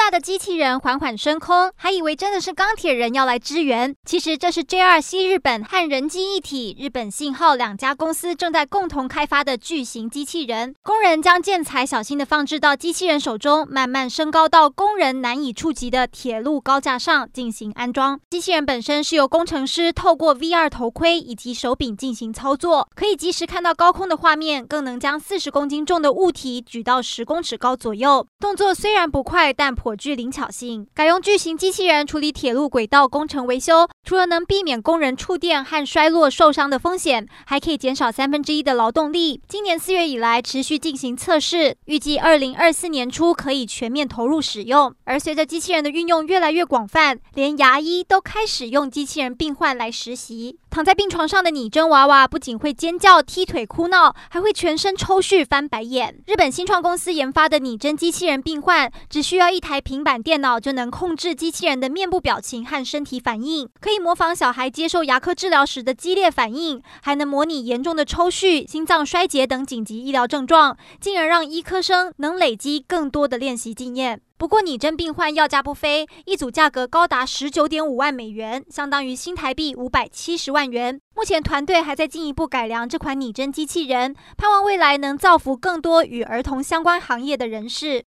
大的机器人缓缓升空，还以为真的是钢铁人要来支援。其实这是 JR 西日本和人机一体日本信号两家公司正在共同开发的巨型机器人。工人将建材小心地放置到机器人手中，慢慢升高到工人难以触及的铁路高架上进行安装。机器人本身是由工程师透过 VR 头盔以及手柄进行操作，可以及时看到高空的画面，更能将四十公斤重的物体举到十公尺高左右。动作虽然不快，但颇具灵巧性，改用巨型机器人处理铁路轨道工程维修，除了能避免工人触电和摔落受伤的风险，还可以减少三分之一的劳动力。今年四月以来持续进行测试，预计二零二四年初可以全面投入使用。而随着机器人的运用越来越广泛，连牙医都开始用机器人病患来实习。躺在病床上的拟真娃娃不仅会尖叫、踢腿、哭闹，还会全身抽搐、翻白眼。日本新创公司研发的拟真机器人病患，只需要一台平板电脑就能控制机器人的面部表情和身体反应，可以模仿小孩接受牙科治疗时的激烈反应，还能模拟严重的抽搐、心脏衰竭等紧急医疗症状，进而让医科生能累积更多的练习经验。不过，拟真病患要价不菲，一组价格高达十九点五万美元，相当于新台币五百七十万元。目前团队还在进一步改良这款拟真机器人，盼望未来能造福更多与儿童相关行业的人士。